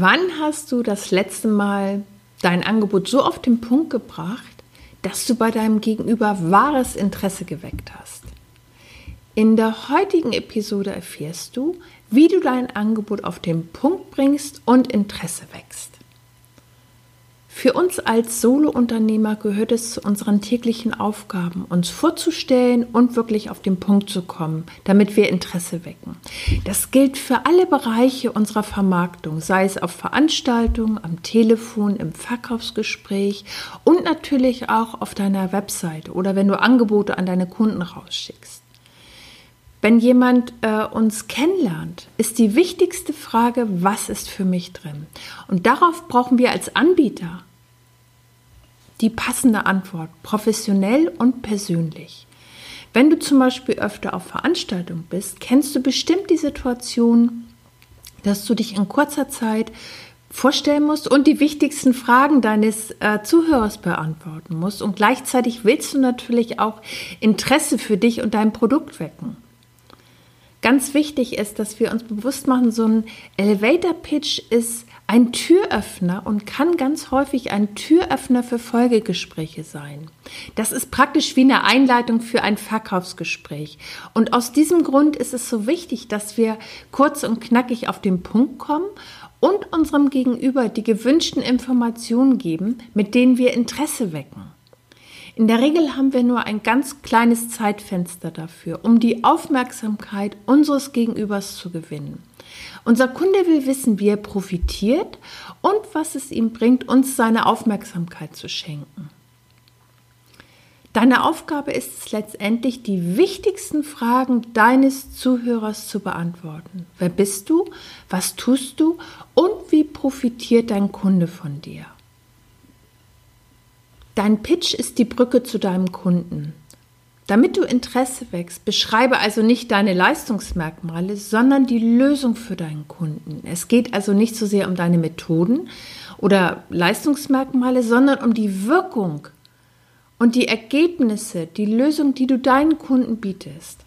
Wann hast du das letzte Mal dein Angebot so auf den Punkt gebracht, dass du bei deinem Gegenüber wahres Interesse geweckt hast? In der heutigen Episode erfährst du, wie du dein Angebot auf den Punkt bringst und Interesse wächst. Für uns als Solo-Unternehmer gehört es zu unseren täglichen Aufgaben, uns vorzustellen und wirklich auf den Punkt zu kommen, damit wir Interesse wecken. Das gilt für alle Bereiche unserer Vermarktung, sei es auf Veranstaltungen, am Telefon, im Verkaufsgespräch und natürlich auch auf deiner Webseite oder wenn du Angebote an deine Kunden rausschickst. Wenn jemand äh, uns kennenlernt, ist die wichtigste Frage, was ist für mich drin? Und darauf brauchen wir als Anbieter die passende Antwort, professionell und persönlich. Wenn du zum Beispiel öfter auf Veranstaltungen bist, kennst du bestimmt die Situation, dass du dich in kurzer Zeit vorstellen musst und die wichtigsten Fragen deines äh, Zuhörers beantworten musst. Und gleichzeitig willst du natürlich auch Interesse für dich und dein Produkt wecken. Ganz wichtig ist, dass wir uns bewusst machen, so ein Elevator Pitch ist ein Türöffner und kann ganz häufig ein Türöffner für Folgegespräche sein. Das ist praktisch wie eine Einleitung für ein Verkaufsgespräch. Und aus diesem Grund ist es so wichtig, dass wir kurz und knackig auf den Punkt kommen und unserem Gegenüber die gewünschten Informationen geben, mit denen wir Interesse wecken. In der Regel haben wir nur ein ganz kleines Zeitfenster dafür, um die Aufmerksamkeit unseres Gegenübers zu gewinnen. Unser Kunde will wissen, wie er profitiert und was es ihm bringt, uns seine Aufmerksamkeit zu schenken. Deine Aufgabe ist es letztendlich, die wichtigsten Fragen deines Zuhörers zu beantworten. Wer bist du? Was tust du? Und wie profitiert dein Kunde von dir? Dein Pitch ist die Brücke zu deinem Kunden. Damit du Interesse wächst, beschreibe also nicht deine Leistungsmerkmale, sondern die Lösung für deinen Kunden. Es geht also nicht so sehr um deine Methoden oder Leistungsmerkmale, sondern um die Wirkung und die Ergebnisse, die Lösung, die du deinen Kunden bietest.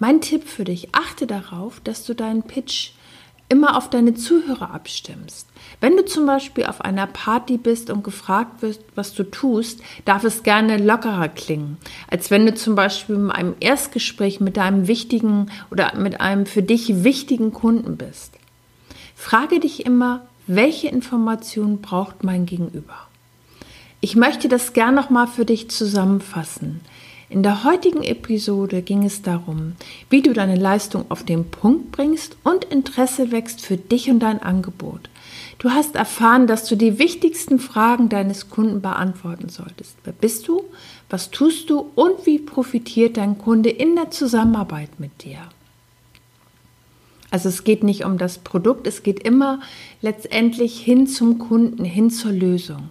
Mein Tipp für dich, achte darauf, dass du deinen Pitch immer auf deine Zuhörer abstimmst. Wenn du zum Beispiel auf einer Party bist und gefragt wirst, was du tust, darf es gerne lockerer klingen, als wenn du zum Beispiel in einem Erstgespräch mit deinem wichtigen oder mit einem für dich wichtigen Kunden bist. Frage dich immer, welche Informationen braucht mein Gegenüber? Ich möchte das gern nochmal für dich zusammenfassen. In der heutigen Episode ging es darum, wie du deine Leistung auf den Punkt bringst und Interesse wächst für dich und dein Angebot. Du hast erfahren, dass du die wichtigsten Fragen deines Kunden beantworten solltest. Wer bist du? Was tust du? Und wie profitiert dein Kunde in der Zusammenarbeit mit dir? Also es geht nicht um das Produkt, es geht immer letztendlich hin zum Kunden, hin zur Lösung.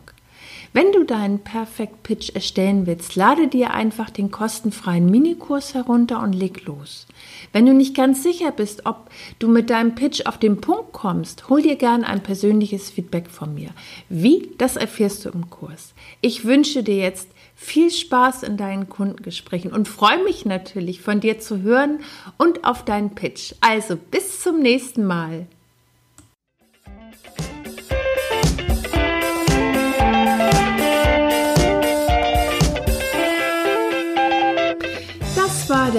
Wenn du deinen Perfect Pitch erstellen willst, lade dir einfach den kostenfreien Minikurs herunter und leg los. Wenn du nicht ganz sicher bist, ob du mit deinem Pitch auf den Punkt kommst, hol dir gerne ein persönliches Feedback von mir. Wie, das erfährst du im Kurs. Ich wünsche dir jetzt viel Spaß in deinen Kundengesprächen und freue mich natürlich von dir zu hören und auf deinen Pitch. Also bis zum nächsten Mal.